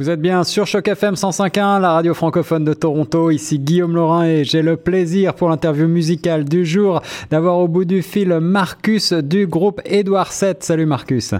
Vous êtes bien sur Choc FM 105.1, la radio francophone de Toronto. Ici Guillaume Laurin et j'ai le plaisir pour l'interview musicale du jour d'avoir au bout du fil Marcus du groupe Edouard 7. Salut Marcus.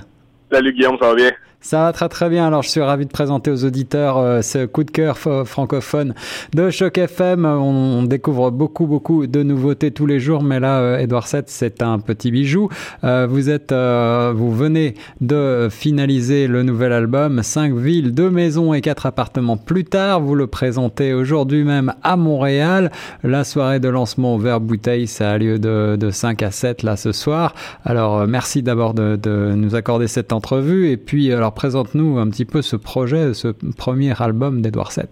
Salut Guillaume, ça va bien? Ça va très très bien. Alors je suis ravi de présenter aux auditeurs euh, ce coup de cœur francophone de Choc FM. On, découvre beaucoup beaucoup de nouveautés tous les jours, mais là, euh, Edouard VII, c'est un petit bijou. Euh, vous êtes, vous venez de finaliser le nouvel album, 5 villes, 2 maisons et 4 appartements plus tard. Vous le présentez aujourd'hui même à Montréal. La soirée de lancement au verre bouteille, ça a lieu de, de 5 à 7 là ce soir. Alors merci d'abord de, de, nous accorder cette entrevue et puis alors présente-nous un petit peu ce projet, ce premier album d'Edouard VII.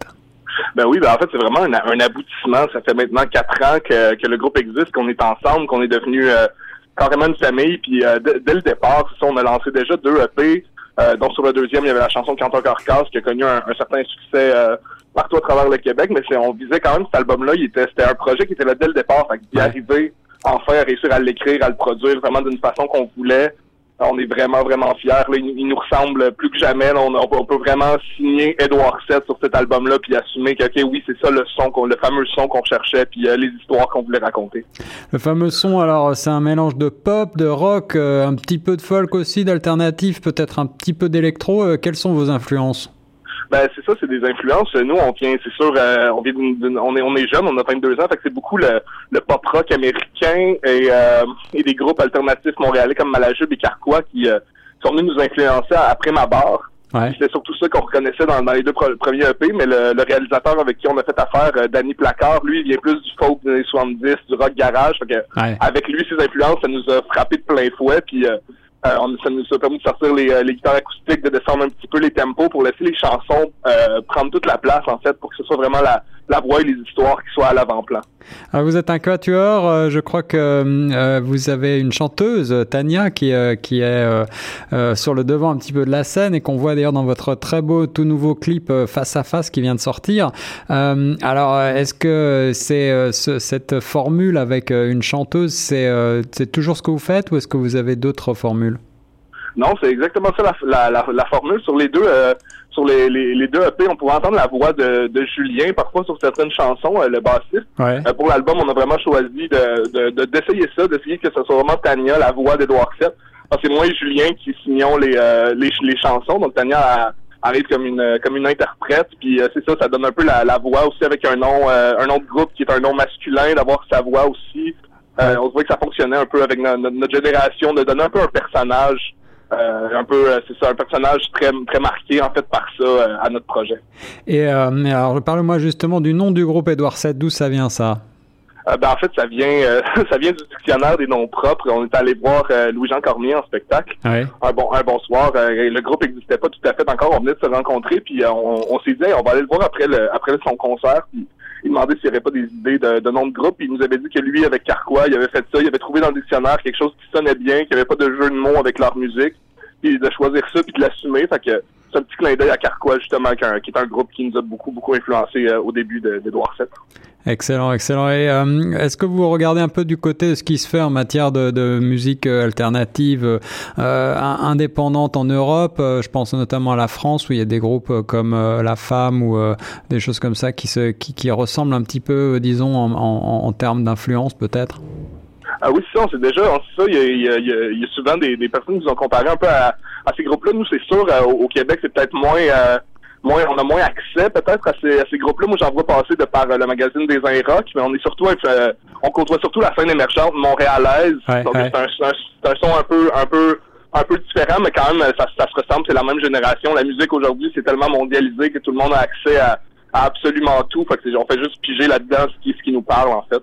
Ben oui, ben en fait, c'est vraiment un, aboutissement. Ça fait maintenant quatre ans que, le groupe existe, qu'on est ensemble, qu'on est devenu euh, carrément une famille. Puis euh, dès le départ, on a lancé déjà deux EP. Euh, dont sur le deuxième, il y avait la chanson Canton Carcasse qui a connu un, certain succès partout à travers le Québec. Mais on visait quand même cet album-là. C'était un projet qui était là dès le départ. Fait d'y arriver enfin à réussir à l'écrire, à le produire vraiment d'une façon qu'on voulait on est vraiment, vraiment fiers. il, nous ressemble plus que jamais. on, peut vraiment signer Edouard VII sur cet album-là, puis assumer que, OK, oui, c'est ça le son, le fameux son qu'on cherchait, puis euh, les histoires qu'on voulait raconter. Le fameux son, alors, c'est un mélange de pop, de rock, euh, un petit peu de folk aussi, d'alternatif, peut-être un petit peu d'électro. Euh, quelles sont vos influences? Ben c'est ça, c'est des influences. Nous, on vient, c'est sûr, euh, on vient on est on est jeune, on a 22 ans, fait que c'est beaucoup le, le pop rock américain et, euh, et des groupes alternatifs montréalais comme Malajube et Carquois qui euh, sont venus nous influencer après ma barre. Ouais. C'est surtout ça qu'on reconnaissait dans, les deux premiers EP, mais le, réalisateur avec qui on a fait affaire, Danny Placard, lui, il vient plus du folk des années 70, du rock garage. Fait que Avec lui, ses influences, ça nous a frappé de plein fouet. Puis euh, ça nous de sortir les, euh, les, guitares acoustiques, de descendre un petit peu les tempos pour laisser les chansons euh, prendre toute la place, en fait, pour que ce soit vraiment la, la voix et les histoires qui soient à l'avant-plan. Alors vous êtes un quatuor, je crois que vous avez une chanteuse, Tania, qui, qui est sur le devant un petit peu de la scène et qu'on voit d'ailleurs dans votre très beau tout nouveau clip Face à Face qui vient de sortir. alors est-ce que c'est cette formule avec une chanteuse, c'est toujours ce que vous faites ou est-ce que vous avez d'autres formules? Non, c'est exactement ça la, la, la, formule. Sur les deux euh, sur les, les, deux EP, on pouvait entendre la voix de, de Julien, parfois sur certaines chansons, euh, le bassiste. Euh, pour l'album, on a vraiment choisi de d'essayer ça, d'essayer que ce soit vraiment Tania, la voix d'Edouard VII. Parce que c'est moi et Julien qui signons les, les, les, chansons. Donc Tania arrive comme une comme une interprète. Puis c'est ça, ça donne un peu la, la voix aussi avec un nom un nom de groupe qui est un nom masculin, d'avoir sa voix aussi. on voit que ça fonctionnait un peu avec notre génération, de donner un peu un personnage euh, un peu, euh, c'est ça, un personnage très, très marqué en fait par ça euh, à notre projet. Et alors, parle-moi justement du nom du groupe Édouard VII. D'où ça vient ça? Ben, en fait, ça vient, ça vient du dictionnaire des noms propres. On est allé voir Louis-Jean Cormier en spectacle. Un bon, un bon soir. le groupe n'existait pas tout à fait encore. On venait de se rencontrer, puis on, s'est dit, on va aller le voir après le, après son concert. Puis il demandait s'il n'y avait pas des idées de, de nom de groupe. Il nous avait dit que lui, avec Carquois, il avait fait ça. Il avait trouvé dans le dictionnaire quelque chose qui sonnait bien, qu'il n'y avait pas de jeu de mots avec leur musique. Puis de choisir ça puis de l'assumer. Fait que c'est un petit clin d'œil à Carquois, justement, qui, est un groupe qui nous a beaucoup, beaucoup influencé euh, au début d'Edouard VII. Excellent, excellent. Et euh, est-ce que vous regardez un peu du côté de ce qui se fait en matière de, musique euh, alternative indépendante en Europe? Je pense notamment à la France, où il y a des groupes comme La Femme ou des choses comme ça qui, se, qui, ressemblent un petit peu, disons, en, termes d'influence peut-être? Ah oui, ça, on déjà, ça. Il y a, souvent des, personnes qui nous ont comparé un peu à, ces groupes-là. Nous, c'est sûr, euh, au, Québec, c'est peut-être moins, euh, moins, on a moins accès peut-être à ces, groupes-là. Moi, j'en vois passer de par euh, le magazine des Rock, mais on est surtout, on côtoie surtout la scène émergente montréalaise. Donc, c'est un, un, son un peu, un peu, un peu différent, mais quand même, ça, ça se ressemble. C'est la même génération. La musique aujourd'hui, c'est tellement mondialisé que tout le monde a accès à, à absolument tout. Fait que on fait juste piger là-dedans ce qui, ce qui nous parle, en fait.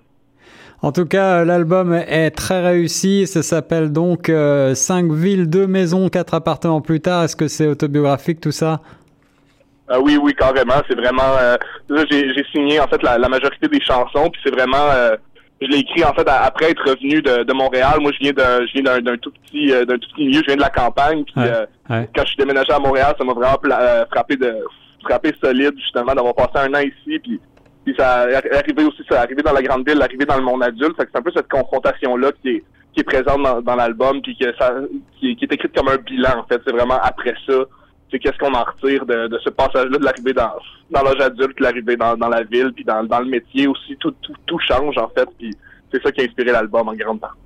En tout cas, l'album est très réussi. Ça s'appelle donc 5 euh, villes, 2 maisons, 4 appartements plus tard. Est-ce que c'est autobiographique tout ça? Euh, oui, oui, carrément. C'est vraiment. Euh, j'ai signé en fait la, majorité des chansons, puis c'est vraiment. je l'ai écrit en fait après être revenu de, Montréal. Moi, je viens d'un, je viens d'un, tout petit, d'un tout petit milieu. Je viens de la campagne. Puis quand je suis déménagé à Montréal, ça m'a vraiment frappé de frappé solide justement d'avoir passé un an ici. Puis puis ça arrivé aussi, ça arrivé dans la grande ville, arrivé dans le monde adulte. c'est un peu cette confrontation-là qui est, qui est présente dans, l'album, puis que ça, qui, est écrite comme un bilan, en fait. C'est vraiment après ça c'est qu'est-ce qu'on en retire de, de ce passage-là de l'arrivée dans, dans l'âge adulte, l'arrivée dans, dans la ville, puis dans, dans le métier aussi, tout, tout, tout change en fait, puis c'est ça qui a inspiré l'album en grande partie.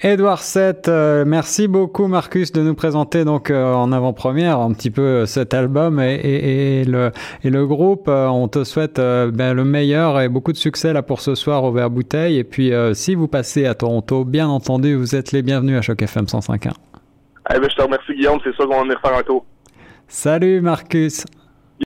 Edouard 7, euh, merci beaucoup Marcus de nous présenter donc euh, en avant-première un petit peu euh, cet album et, et, et, le, et le groupe. on te souhaite ben, le meilleur et beaucoup de succès là pour ce soir au Vert Bouteille. Et puis si vous passez à Toronto, bien entendu, vous êtes les bienvenus à Choc FM 105.1. Eh ben, je te remercie Guillaume, c'est sûr qu'on va venir faire un tour. Salut Marcus.